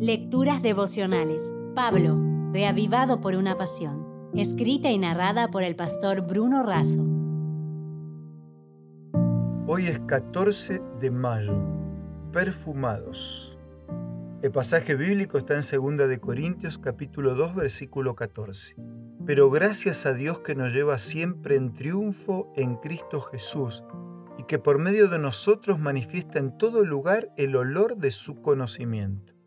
Lecturas devocionales. Pablo, reavivado por una pasión. Escrita y narrada por el pastor Bruno Razo. Hoy es 14 de mayo. Perfumados. El pasaje bíblico está en 2 de Corintios capítulo 2 versículo 14. Pero gracias a Dios que nos lleva siempre en triunfo en Cristo Jesús y que por medio de nosotros manifiesta en todo lugar el olor de su conocimiento.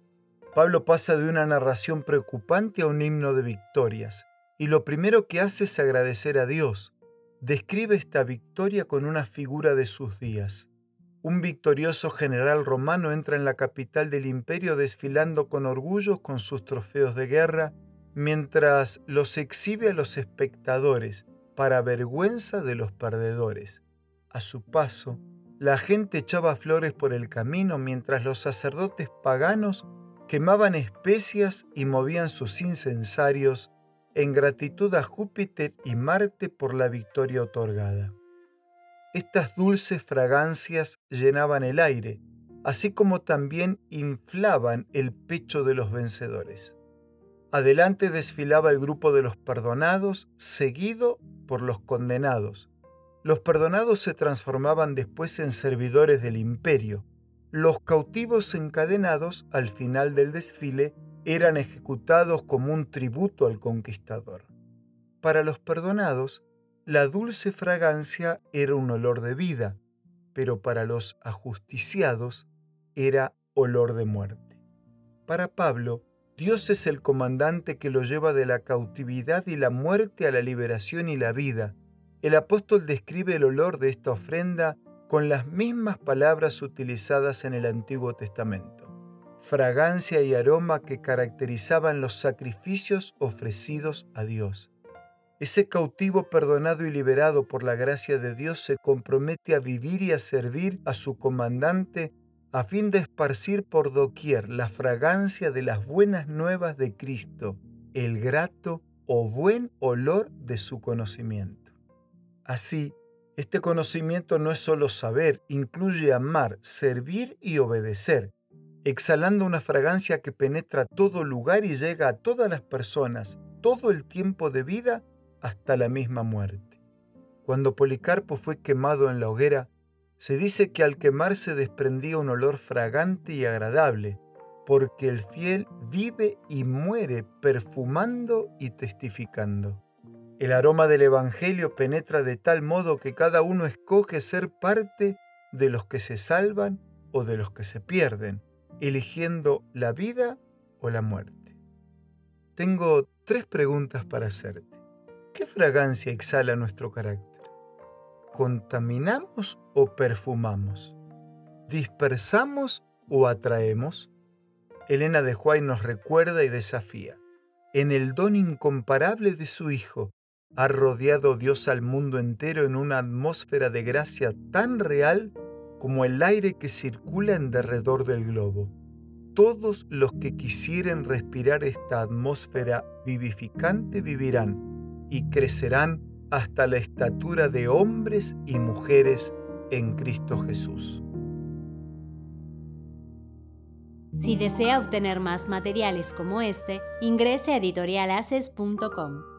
Pablo pasa de una narración preocupante a un himno de victorias, y lo primero que hace es agradecer a Dios. Describe esta victoria con una figura de sus días. Un victorioso general romano entra en la capital del imperio desfilando con orgullo con sus trofeos de guerra, mientras los exhibe a los espectadores, para vergüenza de los perdedores. A su paso, la gente echaba flores por el camino mientras los sacerdotes paganos quemaban especias y movían sus incensarios en gratitud a Júpiter y Marte por la victoria otorgada. Estas dulces fragancias llenaban el aire, así como también inflaban el pecho de los vencedores. Adelante desfilaba el grupo de los perdonados, seguido por los condenados, los perdonados se transformaban después en servidores del imperio. Los cautivos encadenados, al final del desfile, eran ejecutados como un tributo al conquistador. Para los perdonados, la dulce fragancia era un olor de vida, pero para los ajusticiados era olor de muerte. Para Pablo, Dios es el comandante que lo lleva de la cautividad y la muerte a la liberación y la vida, el apóstol describe el olor de esta ofrenda con las mismas palabras utilizadas en el Antiguo Testamento, fragancia y aroma que caracterizaban los sacrificios ofrecidos a Dios. Ese cautivo perdonado y liberado por la gracia de Dios se compromete a vivir y a servir a su comandante a fin de esparcir por doquier la fragancia de las buenas nuevas de Cristo, el grato o buen olor de su conocimiento. Así, este conocimiento no es solo saber, incluye amar, servir y obedecer, exhalando una fragancia que penetra todo lugar y llega a todas las personas, todo el tiempo de vida hasta la misma muerte. Cuando Policarpo fue quemado en la hoguera, se dice que al quemarse desprendía un olor fragante y agradable, porque el fiel vive y muere perfumando y testificando. El aroma del Evangelio penetra de tal modo que cada uno escoge ser parte de los que se salvan o de los que se pierden, eligiendo la vida o la muerte. Tengo tres preguntas para hacerte. ¿Qué fragancia exhala nuestro carácter? ¿Contaminamos o perfumamos? ¿Dispersamos o atraemos? Elena de Huay nos recuerda y desafía. En el don incomparable de su Hijo, ha rodeado Dios al mundo entero en una atmósfera de gracia tan real como el aire que circula en derredor del globo. Todos los que quisieren respirar esta atmósfera vivificante vivirán y crecerán hasta la estatura de hombres y mujeres en Cristo Jesús. Si desea obtener más materiales como este, ingrese a editorialaces.com.